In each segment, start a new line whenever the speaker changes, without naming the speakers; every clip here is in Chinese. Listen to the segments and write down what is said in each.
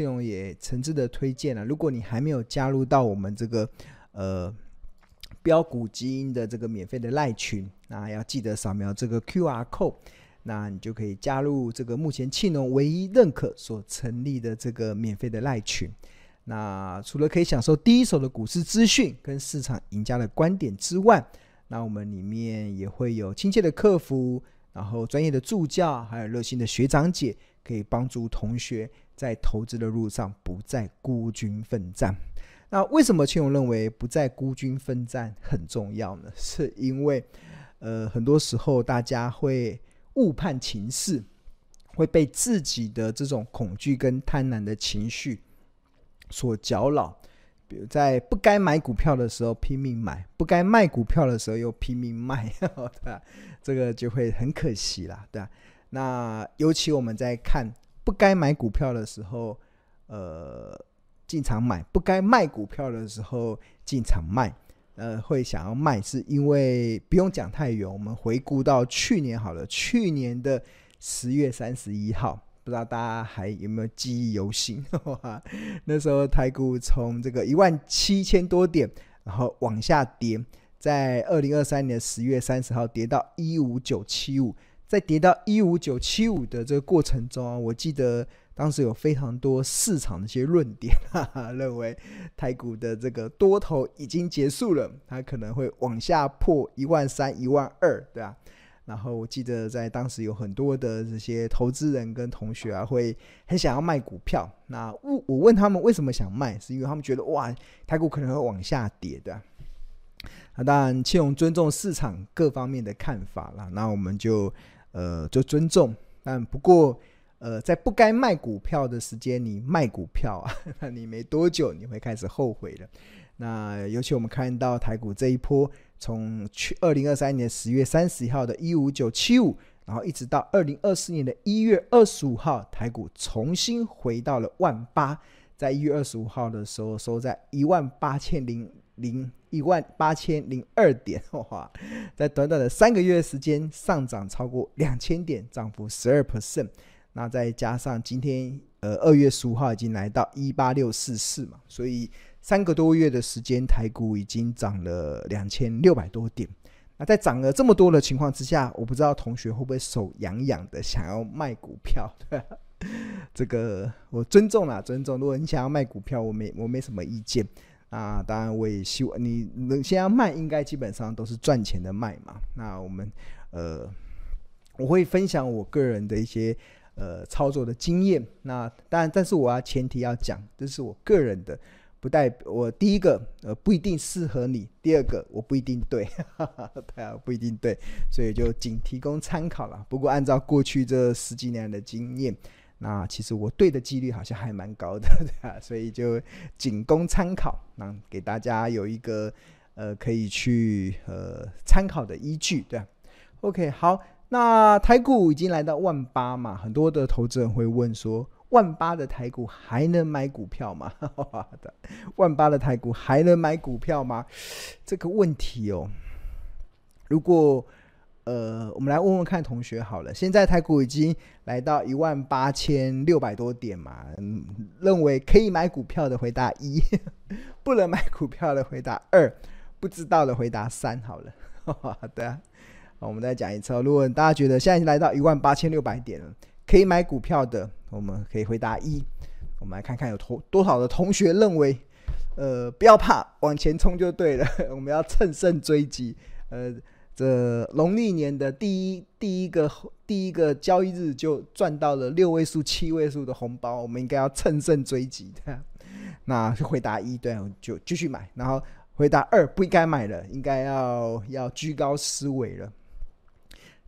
庆荣也诚挚的推荐了，如果你还没有加入到我们这个呃标股基因的这个免费的赖群，那要记得扫描这个 QR code，那你就可以加入这个目前庆荣唯一认可所成立的这个免费的赖群。那除了可以享受第一手的股市资讯跟市场赢家的观点之外，那我们里面也会有亲切的客服，然后专业的助教，还有热心的学长姐，可以帮助同学在投资的路上不再孤军奋战。那为什么庆荣认为不再孤军奋战很重要呢？是因为，呃，很多时候大家会误判情势，会被自己的这种恐惧跟贪婪的情绪所搅扰。比如在不该买股票的时候拼命买，不该卖股票的时候又拼命卖，对吧？这个就会很可惜啦，对吧？那尤其我们在看不该买股票的时候，呃，进场买；不该卖股票的时候进场卖，呃，会想要卖，是因为不用讲太远，我们回顾到去年好了，去年的十月三十一号。不知道大家还有没有记忆犹新？那时候台股从这个一万七千多点，然后往下跌，在二零二三年十月三十号跌到一五九七五，在跌到一五九七五的这个过程中啊，我记得当时有非常多市场的一些论点，哈哈，认为台股的这个多头已经结束了，它可能会往下破一万三、一万二，对吧？然后我记得在当时有很多的这些投资人跟同学啊，会很想要卖股票。那我我问他们为什么想卖，是因为他们觉得哇，台股可能会往下跌的。那当然，庆荣尊重市场各方面的看法啦。那我们就呃就尊重。但不过呃，在不该卖股票的时间，你卖股票啊，那你没多久你会开始后悔的。那尤其我们看到台股这一波。从去二零二三年十月三十号的一五九七五，然后一直到二零二四年的一月二十五号，台股重新回到了万八，在一月二十五号的时候收在一万八千零零一万八千零二点，哇，在短短的三个月时间上涨超过两千点，涨幅十二 percent。那再加上今天呃二月十五号已经来到一八六四四嘛，所以。三个多月的时间，台股已经涨了两千六百多点。那在涨了这么多的情况之下，我不知道同学会不会手痒痒的想要卖股票？这个我尊重啦，尊重。如果你想要卖股票，我没我没什么意见。啊，当然我也希望你能先要卖，应该基本上都是赚钱的卖嘛。那我们呃，我会分享我个人的一些呃操作的经验。那当然，但是我要前提要讲，这是我个人的。不代表我第一个呃不一定适合你，第二个我不一定对，哈哈，对啊，不一定对，所以就仅提供参考了。不过按照过去这十几年的经验，那其实我对的几率好像还蛮高的，对啊，所以就仅供参考，那给大家有一个呃可以去呃参考的依据，对啊。OK，好，那台股已经来到万八嘛，很多的投资人会问说。万八的台股还能买股票吗？万八的台股还能买股票吗？这个问题哦，如果呃，我们来问问看同学好了。现在台股已经来到一万八千六百多点嘛，嗯，认为可以买股票的回答一，不能买股票的回答二，不知道的回答三。好了，好的，我们再讲一次。如果大家觉得现在已经来到一万八千六百点了，可以买股票的。我们可以回答一，我们来看看有多多少的同学认为，呃，不要怕，往前冲就对了。我们要乘胜追击，呃，这农历年的第一第一个第一个交易日就赚到了六位数、七位数的红包，我们应该要乘胜追击的。那就回答一，对，就继续买。然后回答二，不应该买了，应该要要居高思维了。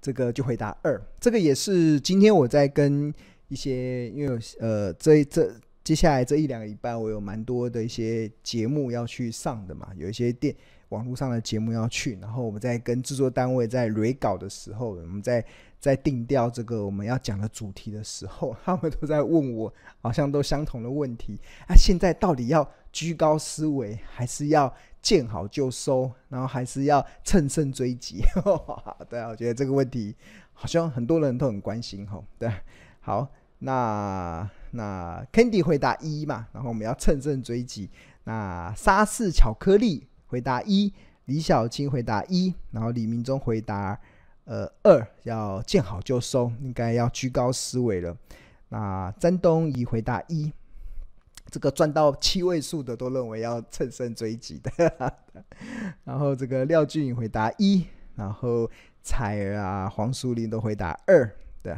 这个就回答二，这个也是今天我在跟。一些，因为呃，这这接下来这一两个礼拜，我有蛮多的一些节目要去上的嘛，有一些电网络上的节目要去，然后我们在跟制作单位在蕊稿的时候，我们在在定调这个我们要讲的主题的时候，他们都在问我，好像都相同的问题啊，现在到底要居高思维，还是要见好就收，然后还是要乘胜追击？对啊，我觉得这个问题好像很多人都很关心哈，对，好。那那 Candy 回答一嘛，然后我们要乘胜追击。那沙士巧克力回答一，李小青回答一，然后李明忠回答呃二，要见好就收，应该要居高思维了。那詹东仪回答一，这个赚到七位数的都认为要乘胜追击的。然后这个廖俊宇回答一，然后彩儿啊黄淑玲都回答二，对。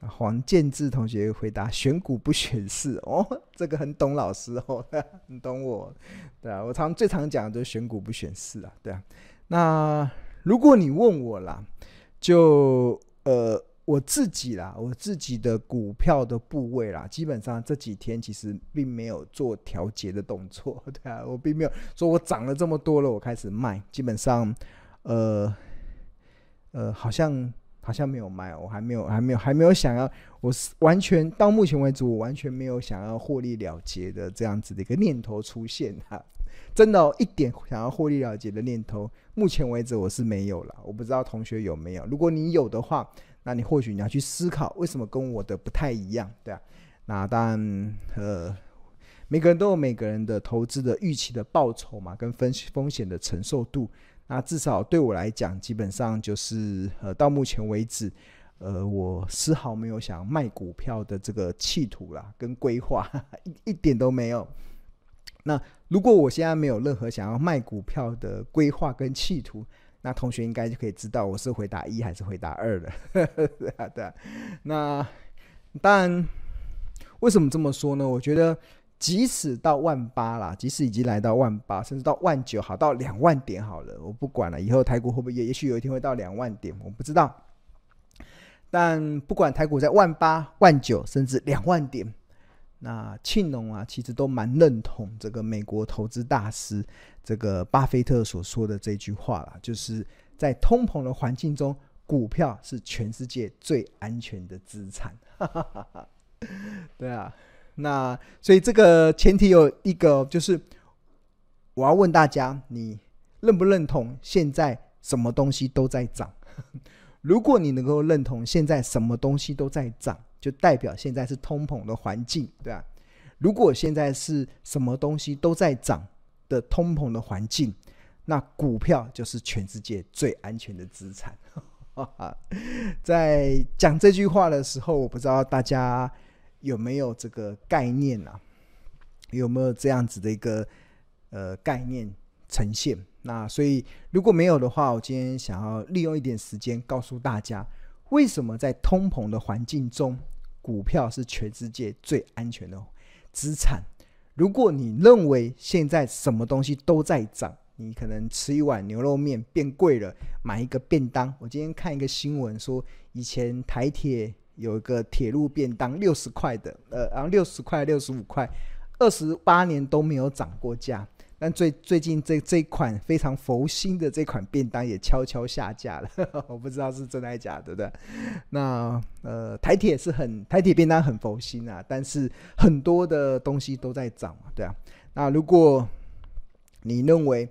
黄建志同学回答：选股不选市哦，这个很懂老师哦，很懂我，对啊，我常最常讲的就是选股不选市啊，对啊。那如果你问我啦，就呃我自己啦，我自己的股票的部位啦，基本上这几天其实并没有做调节的动作，对啊，我并没有说我涨了这么多了，我开始卖，基本上呃呃好像。好像没有卖，我还没有，还没有，还没有想要，我是完全到目前为止，我完全没有想要获利了结的这样子的一个念头出现哈，真的、一点想要获利了结的念头，目前为止我是没有了。我不知道同学有没有，如果你有的话，那你或许你要去思考为什么跟我的不太一样，对啊？那当然，呃，每个人都有每个人的投资的预期的报酬嘛，跟风风险的承受度。那至少对我来讲，基本上就是呃，到目前为止，呃，我丝毫没有想卖股票的这个企图啦，跟规划 一一点都没有。那如果我现在没有任何想要卖股票的规划跟企图，那同学应该就可以知道我是回答一还是回答二的。对啊，对啊。那当然，为什么这么说呢？我觉得。即使到万八啦，即使已经来到万八，甚至到万九，好到两万点好了，我不管了。以后台股会不会也，也许有一天会到两万点，我不知道。但不管台股在万八、万九，甚至两万点，那庆农啊，其实都蛮认同这个美国投资大师这个巴菲特所说的这句话啦，就是在通膨的环境中，股票是全世界最安全的资产。对啊。那所以这个前提有一个，就是我要问大家，你认不认同现在什么东西都在涨？如果你能够认同现在什么东西都在涨，就代表现在是通膨的环境，对吧？如果现在是什么东西都在涨的通膨的环境，那股票就是全世界最安全的资产。在讲这句话的时候，我不知道大家。有没有这个概念啊？有没有这样子的一个呃概念呈现？那所以如果没有的话，我今天想要利用一点时间告诉大家，为什么在通膨的环境中，股票是全世界最安全的资产。如果你认为现在什么东西都在涨，你可能吃一碗牛肉面变贵了，买一个便当。我今天看一个新闻说，以前台铁。有一个铁路便当六十块的，呃，然后六十块、六十五块，二十八年都没有涨过价。但最最近这这款非常佛心的这款便当也悄悄下架了，我不知道是真的还是假的，对不对？那呃，台铁是很台铁便当很佛心啊，但是很多的东西都在涨嘛，对啊。那如果你认为，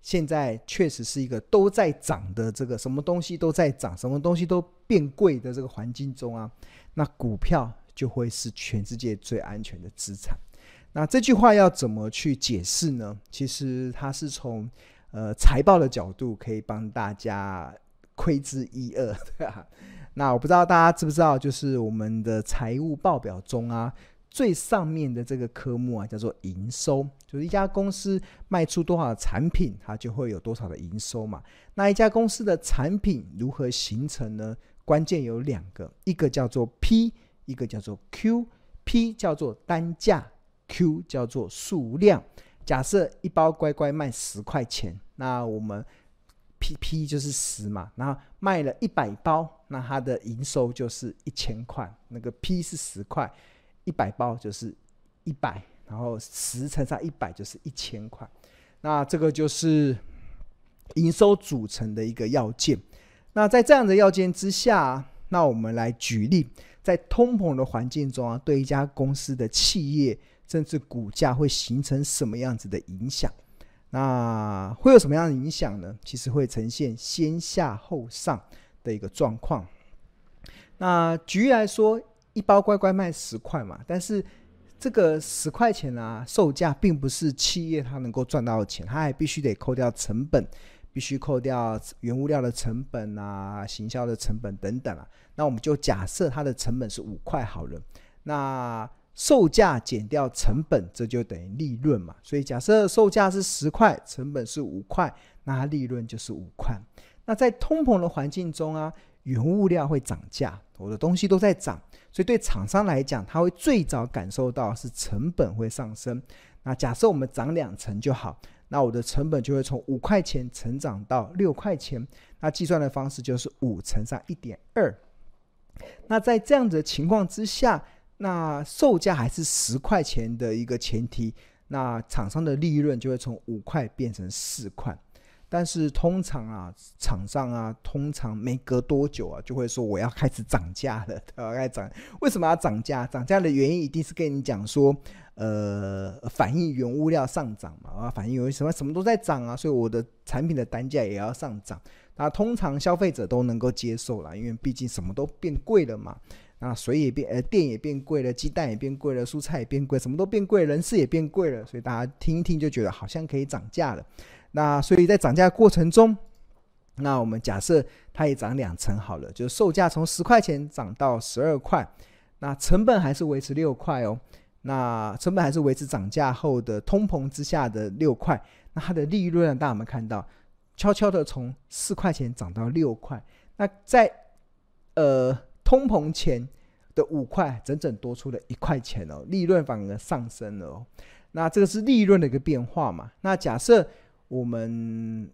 现在确实是一个都在涨的这个什么东西都在涨，什么东西都变贵的这个环境中啊，那股票就会是全世界最安全的资产。那这句话要怎么去解释呢？其实它是从呃财报的角度可以帮大家窥知一二，对吧？那我不知道大家知不知道，就是我们的财务报表中啊。最上面的这个科目啊，叫做营收，就是一家公司卖出多少产品，它就会有多少的营收嘛。那一家公司的产品如何形成呢？关键有两个，一个叫做 P，一个叫做 Q。P 叫做单价，Q 叫做数量。假设一包乖乖卖十块钱，那我们 P P 就是十嘛，然后卖了一百包，那它的营收就是一千块。那个 P 是十块。一百包就是一百，然后十乘上一百就是一千块，那这个就是营收组成的一个要件。那在这样的要件之下，那我们来举例，在通膨的环境中啊，对一家公司的企业甚至股价会形成什么样子的影响？那会有什么样的影响呢？其实会呈现先下后上的一个状况。那举例来说。一包乖乖卖十块嘛，但是这个十块钱啊，售价并不是企业它能够赚到的钱，它还必须得扣掉成本，必须扣掉原物料的成本啊、行销的成本等等啊。那我们就假设它的成本是五块好了，那售价减掉成本，这就等于利润嘛。所以假设售价是十块，成本是五块，那它利润就是五块。那在通膨的环境中啊，原物料会涨价，我的东西都在涨，所以对厂商来讲，他会最早感受到是成本会上升。那假设我们涨两成就好，那我的成本就会从五块钱成长到六块钱。那计算的方式就是五乘上一点二。那在这样子的情况之下，那售价还是十块钱的一个前提，那厂商的利润就会从五块变成四块。但是通常啊，厂商啊，通常没隔多久啊，就会说我要开始涨价了，要开始涨。为什么要涨价？涨价的原因一定是跟你讲说，呃，反映原物料上涨嘛，啊，反映有什么什么都在涨啊，所以我的产品的单价也要上涨。那通常消费者都能够接受啦，因为毕竟什么都变贵了嘛。那水也变，呃，电也变贵了，鸡蛋也变贵了，蔬菜也变贵，什么都变贵，人事也变贵了，所以大家听一听就觉得好像可以涨价了。那所以在涨价过程中，那我们假设它也涨两成好了，就是售价从十块钱涨到十二块，那成本还是维持六块哦。那成本还是维持涨价后的通膨之下的六块，那它的利润大家有没有看到？悄悄的从四块钱涨到六块，那在呃通膨前的五块，整整多出了一块钱哦，利润反而上升了哦。那这个是利润的一个变化嘛？那假设我们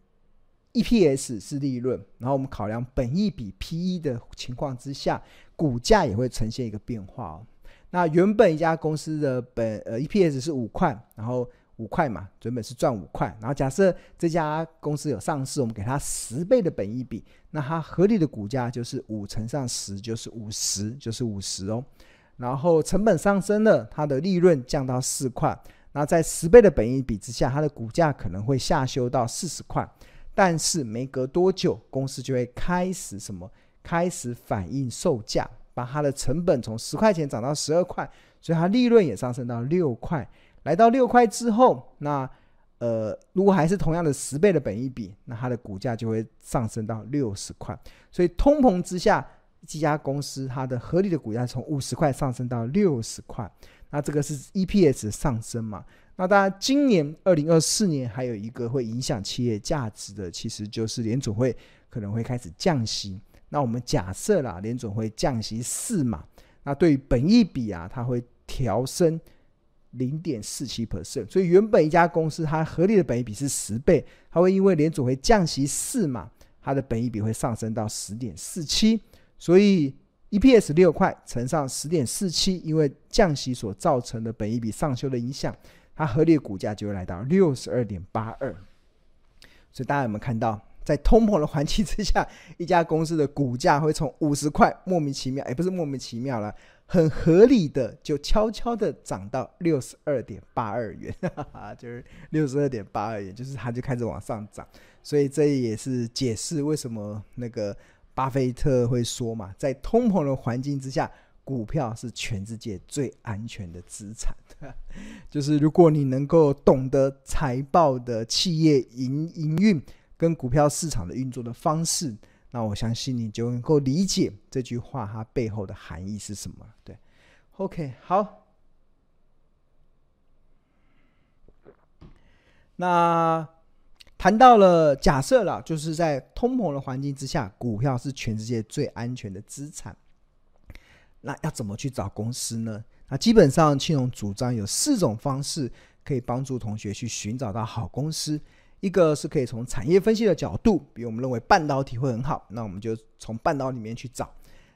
EPS 是利润，然后我们考量本益比 PE 的情况之下，股价也会呈现一个变化哦。那原本一家公司的本呃 EPS 是五块，然后五块嘛，原本是赚五块，然后假设这家公司有上市，我们给它十倍的本益比，那它合理的股价就是五乘上十就是五十，就是五十哦。然后成本上升了，它的利润降到四块，那在十倍的本益比之下，它的股价可能会下修到四十块，但是没隔多久，公司就会开始什么？开始反映售价，把它的成本从十块钱涨到十二块，所以它利润也上升到六块。来到六块之后，那呃，如果还是同样的十倍的本益比，那它的股价就会上升到六十块。所以通膨之下，这家公司它的合理的股价从五十块上升到六十块。那这个是 EPS 上升嘛？那当然，今年二零二四年还有一个会影响企业价值的，其实就是联准会可能会开始降息。那我们假设啦，联准会降息四嘛，那对于本益比啊，它会调升。零点四七 percent，所以原本一家公司它合理的本益比是十倍，它会因为联准会降息四嘛，它的本益比会上升到十点四七，所以 EPS 六块乘上十点四七，因为降息所造成的本益比上修的影响，它合理的股价就会来到六十二点八二。所以大家有没有看到，在通膨的环境之下，一家公司的股价会从五十块莫名其妙，也不是莫名其妙了。很合理的，就悄悄的涨到六十二点八二元，就是六十二点八二元，就是它就开始往上涨，所以这也是解释为什么那个巴菲特会说嘛，在通膨的环境之下，股票是全世界最安全的资产。就是如果你能够懂得财报的企业营营运跟股票市场的运作的方式。那我相信你就能够理解这句话它背后的含义是什么。对，OK，好。那谈到了假设了，就是在通膨的环境之下，股票是全世界最安全的资产。那要怎么去找公司呢？那基本上庆隆主张有四种方式可以帮助同学去寻找到好公司。一个是可以从产业分析的角度，比如我们认为半导体会很好，那我们就从半导体里面去找；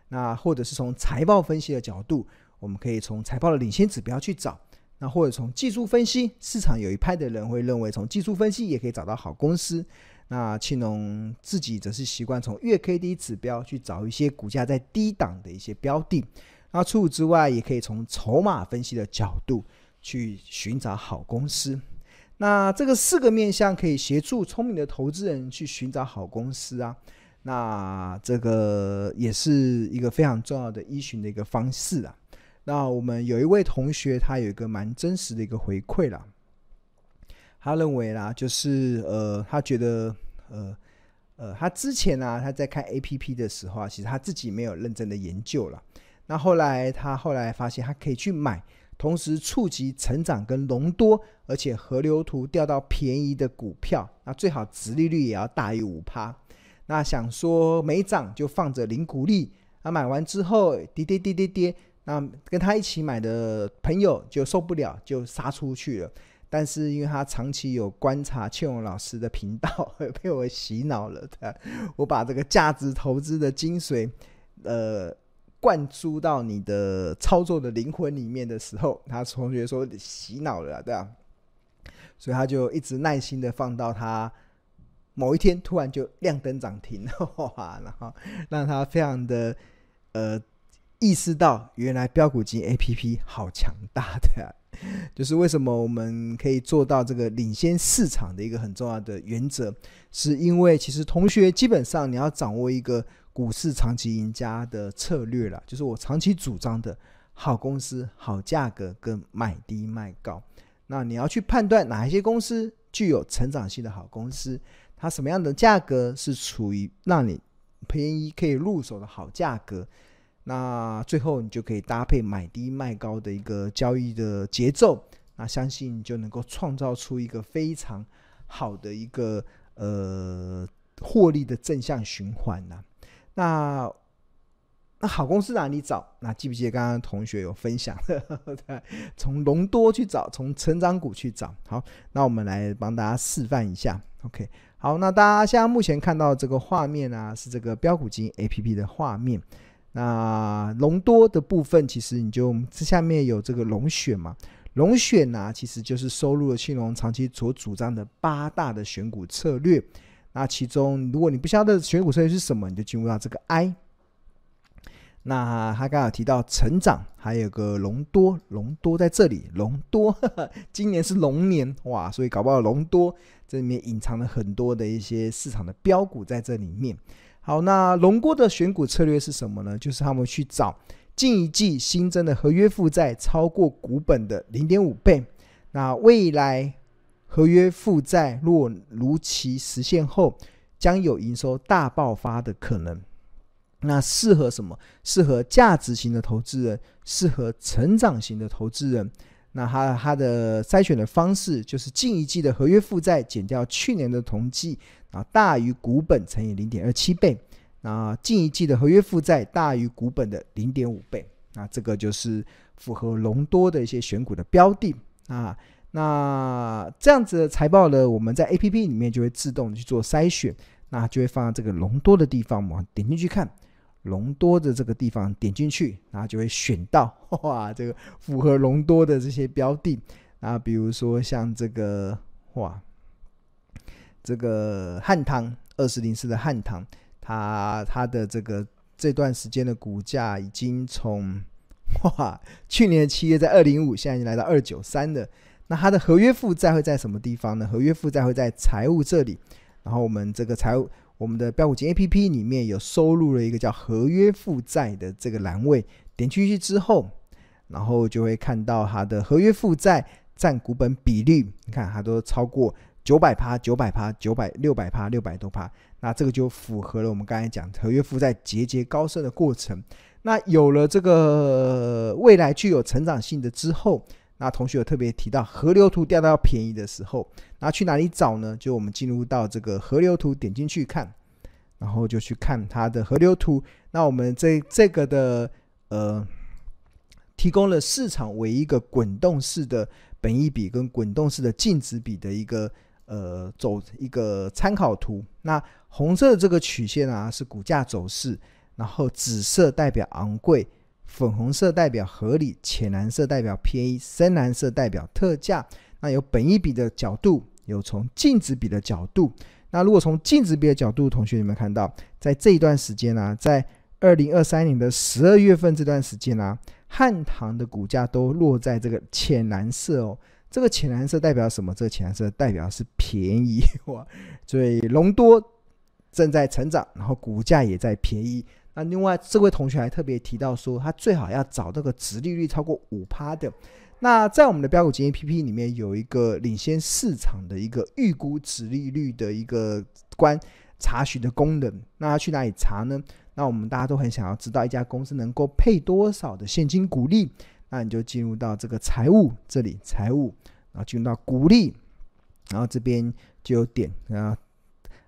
那或者是从财报分析的角度，我们可以从财报的领先指标去找；那或者从技术分析，市场有一派的人会认为从技术分析也可以找到好公司。那庆龙自己则是习惯从月 K D 指标去找一些股价在低档的一些标的。那除此之外，也可以从筹码分析的角度去寻找好公司。那这个四个面向可以协助聪明的投资人去寻找好公司啊。那这个也是一个非常重要的依循的一个方式啊。那我们有一位同学，他有一个蛮真实的一个回馈啦。他认为啦，就是呃，他觉得呃呃，他之前呢、啊，他在看 APP 的时候啊，其实他自己没有认真的研究了。那后来他后来发现，他可以去买，同时触及成长跟隆多，而且河流图钓到便宜的股票，那最好殖利率也要大于五趴。那想说没涨就放着零股利，那买完之后跌跌跌跌跌。那跟他一起买的朋友就受不了，就杀出去了。但是因为他长期有观察庆荣老师的频道，被我洗脑了。我把这个价值投资的精髓，呃，灌输到你的操作的灵魂里面的时候，他同学说洗脑了，对吧？所以他就一直耐心的放到他某一天突然就亮灯涨停，哇！然后让他非常的呃。意识到原来标股金 APP 好强大的呀，就是为什么我们可以做到这个领先市场的一个很重要的原则，是因为其实同学基本上你要掌握一个股市长期赢家的策略了，就是我长期主张的好公司、好价格跟买低卖高。那你要去判断哪一些公司具有成长性的好公司，它什么样的价格是处于让你便宜可以入手的好价格。那最后你就可以搭配买低卖高的一个交易的节奏，那相信你就能够创造出一个非常好的一个呃获利的正向循环呐。那那好公司哪里找？那记不记得刚刚同学有分享的，从隆多去找，从成长股去找。好，那我们来帮大家示范一下。OK，好，那大家现在目前看到这个画面啊，是这个标股金 APP 的画面。那隆多的部分，其实你就这下面有这个龙选嘛？龙选呢、其实就是收录了庆隆长期所主张的八大的选股策略。那其中，如果你不晓得选股策略是什么，你就进入到这个 I。那他刚刚提到成长，还有个隆多，隆多在这里，隆多 今年是龙年哇，所以搞不好隆多这里面隐藏了很多的一些市场的标股在这里面。好，那龙哥的选股策略是什么呢？就是他们去找近一季新增的合约负债超过股本的零点五倍。那未来合约负债若如期实现后，将有营收大爆发的可能。那适合什么？适合价值型的投资人，适合成长型的投资人。那他他的筛选的方式就是近一季的合约负债减掉去年的同季。啊，大于股本乘以零点二七倍，那近一季的合约负债大于股本的零点五倍，那这个就是符合隆多的一些选股的标的啊。那这样子的财报呢，我们在 APP 里面就会自动去做筛选，那就会放在这个隆多的地方，我们点进去看隆多的这个地方，点进去，然后就会选到 哇，这个符合隆多的这些标的啊，比如说像这个哇。这个汉唐二四零四的汉唐，它它的这个这段时间的股价已经从哇，去年七月在二零五，现在已经来到二九三了。那它的合约负债会在什么地方呢？合约负债会在财务这里。然后我们这个财务，我们的标股金 APP 里面有收录了一个叫合约负债的这个栏位，点进去之后，然后就会看到它的合约负债占股本比率，你看它都超过。九百趴，九百趴，九百六百趴，六百多趴，那这个就符合了我们刚才讲合约负债节节高升的过程。那有了这个未来具有成长性的之后，那同学有特别提到河流图钓到便宜的时候，那去哪里找呢？就我们进入到这个河流图，点进去看，然后就去看它的河流图。那我们这这个的呃，提供了市场为一个滚动式的本益比跟滚动式的净值比的一个。呃，走一个参考图，那红色的这个曲线啊是股价走势，然后紫色代表昂贵，粉红色代表合理，浅蓝色代表便宜，深蓝色代表特价。那有本一比的角度，有从净值比的角度。那如果从净值比的角度，同学有没有看到，在这一段时间呢、在二零二三年的十二月份这段时间呢、汉唐的股价都落在这个浅蓝色哦。这个浅蓝色代表什么？这个浅蓝色代表是便宜哇，所以隆多正在成长，然后股价也在便宜。那另外这位同学还特别提到说，他最好要找这个殖利率超过五趴的。那在我们的标股基金 APP 里面有一个领先市场的一个预估殖利率的一个关查询的功能。那要去哪里查呢？那我们大家都很想要知道一家公司能够配多少的现金股利。那你就进入到这个财务这里，财务，然后进入到股利，然后这边就有点啊。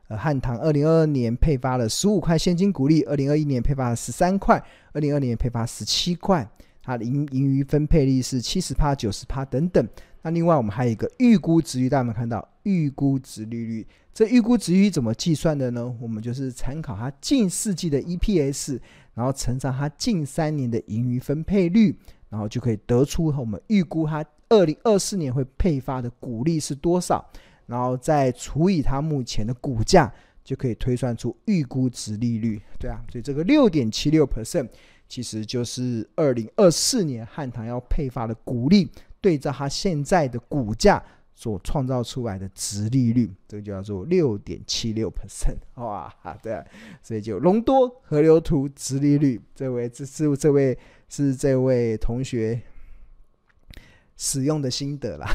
呃，汉唐二零二二年配发了十五块现金股利，二零二一年配发了十三块，二零二二年配发十七块。它的盈盈余分配率是七十趴、九十趴等等。那另外我们还有一个预估值率，大家有没有看到预估值利率？这预估值率怎么计算的呢？我们就是参考它近四季的 EPS，然后乘上它近三年的盈余分配率，然后就可以得出我们预估它二零二四年会配发的股利是多少。然后再除以它目前的股价，就可以推算出预估值利率，对啊，所以这个六点七六 percent 其实就是二零二四年汉唐要配发的股利，对照它现在的股价所创造出来的殖利率，这个就叫做六点七六 percent，哇，对啊，所以就隆多河流图殖利率，这位这是这位是这位同学。使用的心得啦，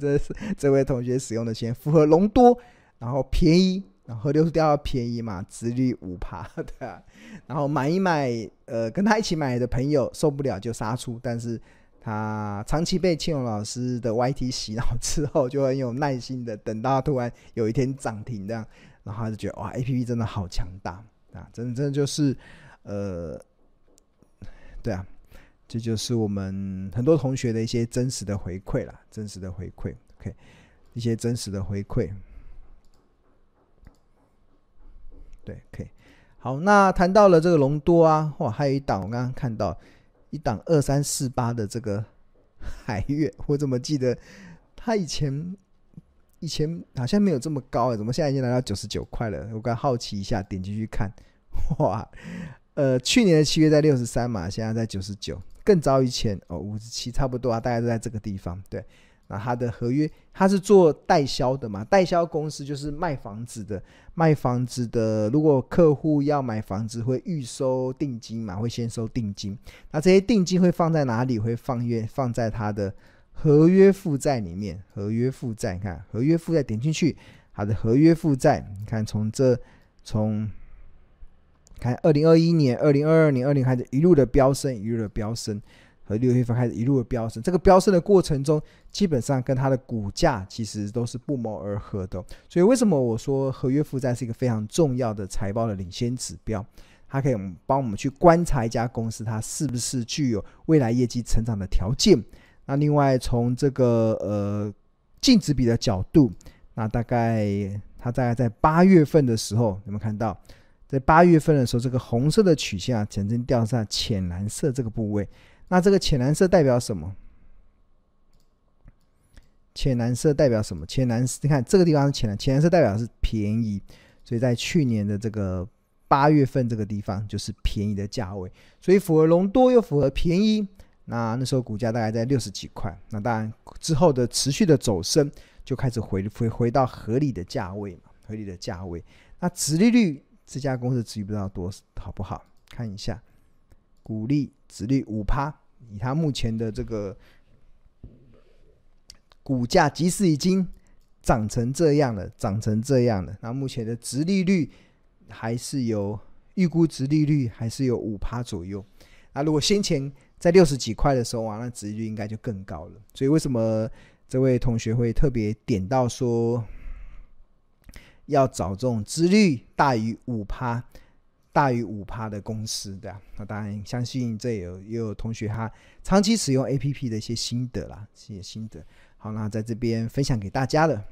这是这位同学使用的钱 符合隆多，然后便宜，然后河流图调便宜嘛，殖率五趴，对啊，然后买一买，呃，跟他一起买的朋友受不了就杀出，但是他长期被庆荣老师的 YT 洗脑之后，就很有耐心的等到突然有一天涨停这样，然后他就觉得哇，APP 真的好强大啊，真的真的就是，呃，对啊。这就是我们很多同学的一些真实的回馈啦，真实的回馈，OK，一些真实的回馈。对，OK，好，那谈到了这个隆多啊，哇，还有一档我刚刚看到一档二三四八的这个海月，我怎么记得他以前以前好像没有这么高啊，怎么现在已经来到九十九块了？我刚好奇一下，点进去看，哇，呃，去年的七月在六十三嘛，现在在九十九。更早以前哦，五十七差不多啊，大概都在这个地方。对，他的合约，他是做代销的嘛？代销公司就是卖房子的，卖房子的。如果客户要买房子，会预收定金嘛？会先收定金。那这些定金会放在哪里？会放约放在他的合约负债里面。合约负债，你看合约负债点进去，他的合约负债，你看从这从。看，二零二一年、二零二二年、二零开始一路的飙升，一路的飙升，和六月份开始一路的飙升。这个飙升的过程中，基本上跟它的股价其实都是不谋而合的。所以为什么我说合约负债是一个非常重要的财报的领先指标？它可以帮我们去观察一家公司它是不是具有未来业绩成长的条件。那另外从这个呃净值比的角度，那大概它大概在八月份的时候，有没有看到？在八月份的时候，这个红色的曲线啊，曾经掉在浅蓝色这个部位。那这个浅蓝色代表什么？浅蓝色代表什么？浅蓝色，你看这个地方是浅蓝，浅蓝色代表是便宜。所以在去年的这个八月份这个地方就是便宜的价位，所以符合隆多又符合便宜。那那时候股价大概在六十几块。那当然之后的持续的走升，就开始回回回到合理的价位嘛，合理的价位。那殖利率。这家公司殖利率不知道多好不好？看一下，股利殖率五趴，以它目前的这个股价，即使已经涨成这样了，涨成这样了，那目前的殖利率还是有预估殖利率还是有五趴左右。那如果先前在六十几块的时候啊，那殖利率应该就更高了。所以为什么这位同学会特别点到说？要找这种殖率大于五趴、大于五趴的公司，对啊，那当然相信这也有也有同学他长期使用 APP 的一些心得啦，一些心得。好，那在这边分享给大家了。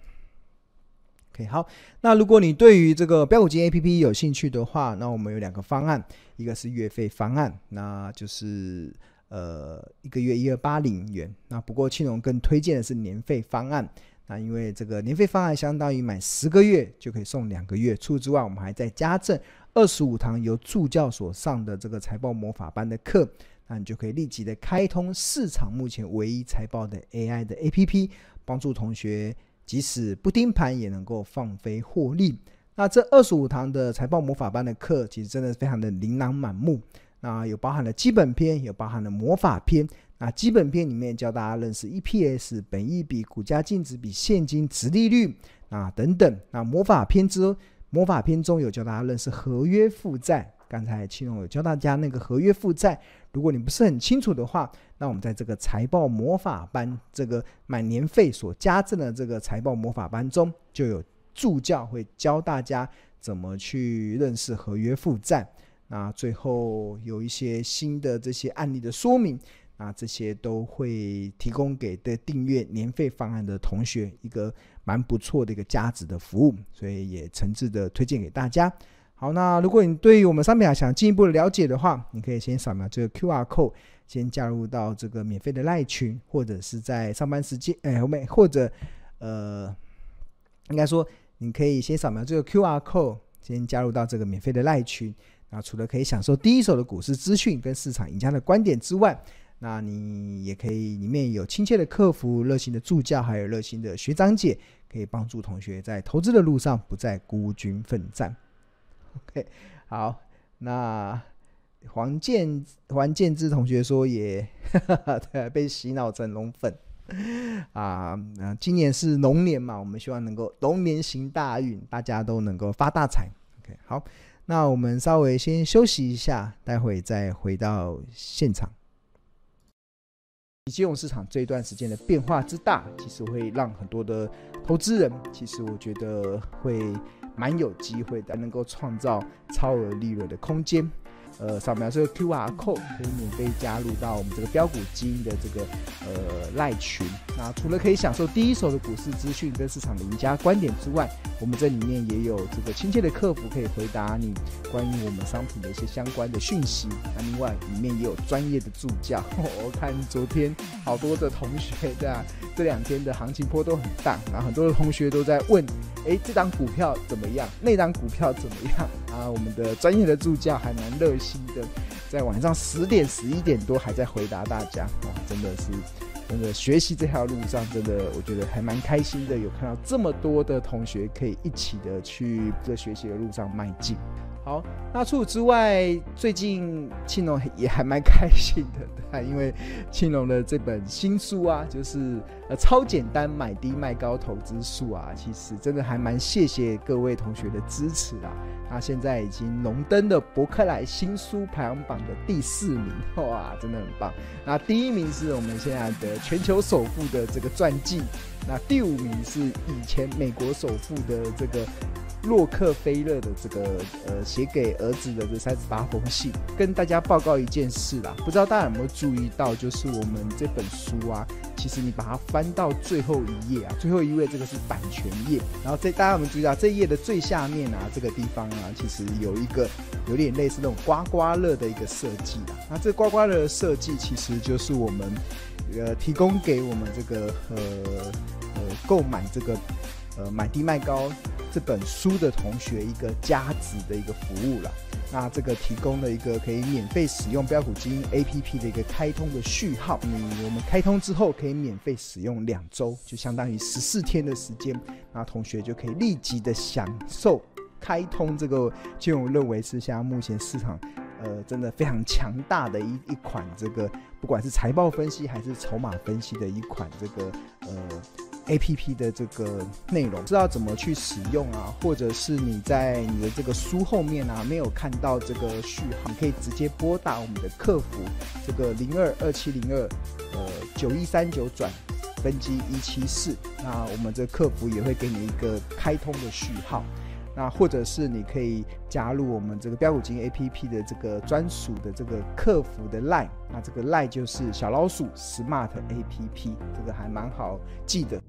OK，好，那如果你对于这个标股金 APP 有兴趣的话，那我们有两个方案，一个是月费方案，那就是呃一个月一二八零元。那不过庆荣更推荐的是年费方案。那因为这个年费方案相当于买十个月就可以送两个月，除此之外，我们还在加赠二十五堂由助教所上的这个财报魔法班的课，那你就可以立即的开通市场目前唯一财报的 AI 的 APP，帮助同学即使不盯盘也能够放飞获利。那这二十五堂的财报魔法班的课，其实真的是非常的琳琅满目。那有包含了基本篇，有包含了魔法篇。那基本篇里面教大家认识 EPS、本益比、股价净值比、现金、殖利率啊等等。那魔法篇之魔法篇中有教大家认识合约负债。刚才庆隆有教大家那个合约负债，如果你不是很清楚的话，那我们在这个财报魔法班这个买年费所加赠的这个财报魔法班中，就有助教会教大家怎么去认识合约负债。那最后有一些新的这些案例的说明，那这些都会提供给的订阅年费方案的同学一个蛮不错的一个价值的服务，所以也诚挚的推荐给大家。好，那如果你对于我们商品啊想进一步的了解的话，你可以先扫描这个 QR code，先加入到这个免费的赖群，或者是在上班时间，哎，后面或者呃，应该说你可以先扫描这个 QR code，先加入到这个免费的赖群。那除了可以享受第一手的股市资讯跟市场赢家的观点之外，那你也可以里面有亲切的客服、热心的助教，还有热心的学长姐，可以帮助同学在投资的路上不再孤军奋战。OK，好，那黄建黄建之同学说也哈哈 对被洗脑成龙粉啊，那今年是龙年嘛，我们希望能够龙年行大运，大家都能够发大财。OK，好，那我们稍微先休息一下，待会再回到现场。以金融市场这一段时间的变化之大，其实会让很多的投资人，其实我觉得会。蛮有机会的，能够创造超额利润的空间。呃，扫描这个 QR code 可以免费加入到我们这个标股基因的这个呃赖群。那除了可以享受第一手的股市资讯跟市场的赢家观点之外，我们这里面也有这个亲切的客服可以回答你关于我们商品的一些相关的讯息。那另外里面也有专业的助教。我看昨天好多的同学对啊，这两天的行情波都很大，然后很多的同学都在问，哎，这档股票怎么样？那档股票怎么样？啊，我们的专业的助教还蛮热心的，在晚上十点、十一点多还在回答大家哇，真的是，真的学习这条路上，真的我觉得还蛮开心的，有看到这么多的同学可以一起的去这学习的路上迈进。好，那除此之外，最近庆龙也还蛮开心的，对，因为庆龙的这本新书啊，就是超简单买低卖高投资术啊，其实真的还蛮谢谢各位同学的支持啊。那现在已经荣登了伯克莱新书排行榜的第四名，哇，真的很棒。那第一名是我们现在的全球首富的这个传记，那第五名是以前美国首富的这个。洛克菲勒的这个呃，写给儿子的这三十八封信，跟大家报告一件事啦，不知道大家有没有注意到，就是我们这本书啊，其实你把它翻翻到最后一页啊，最后一位这个是版权页，然后这大家有没有注意到这页的最下面啊，这个地方啊，其实有一个有点类似那种刮刮乐的一个设计啊，那这刮刮乐的设计其实就是我们呃提供给我们这个呃呃购买这个。呃，买低卖高这本书的同学一个加值的一个服务了。那这个提供了一个可以免费使用标股基因 APP 的一个开通的序号。你我们开通之后可以免费使用两周，就相当于十四天的时间。那同学就可以立即的享受开通这个，就我认为是现在目前市场呃真的非常强大的一一款这个，不管是财报分析还是筹码分析的一款这个呃。A P P 的这个内容，知道怎么去使用啊？或者是你在你的这个书后面啊，没有看到这个序号，你可以直接拨打我们的客服，这个零二二七零二呃九一三九转分机一七四，那我们这客服也会给你一个开通的序号。那或者是你可以加入我们这个标股金 A P P 的这个专属的这个客服的 Line，那这个 Line 就是小老鼠 Smart A P P，这个还蛮好记的。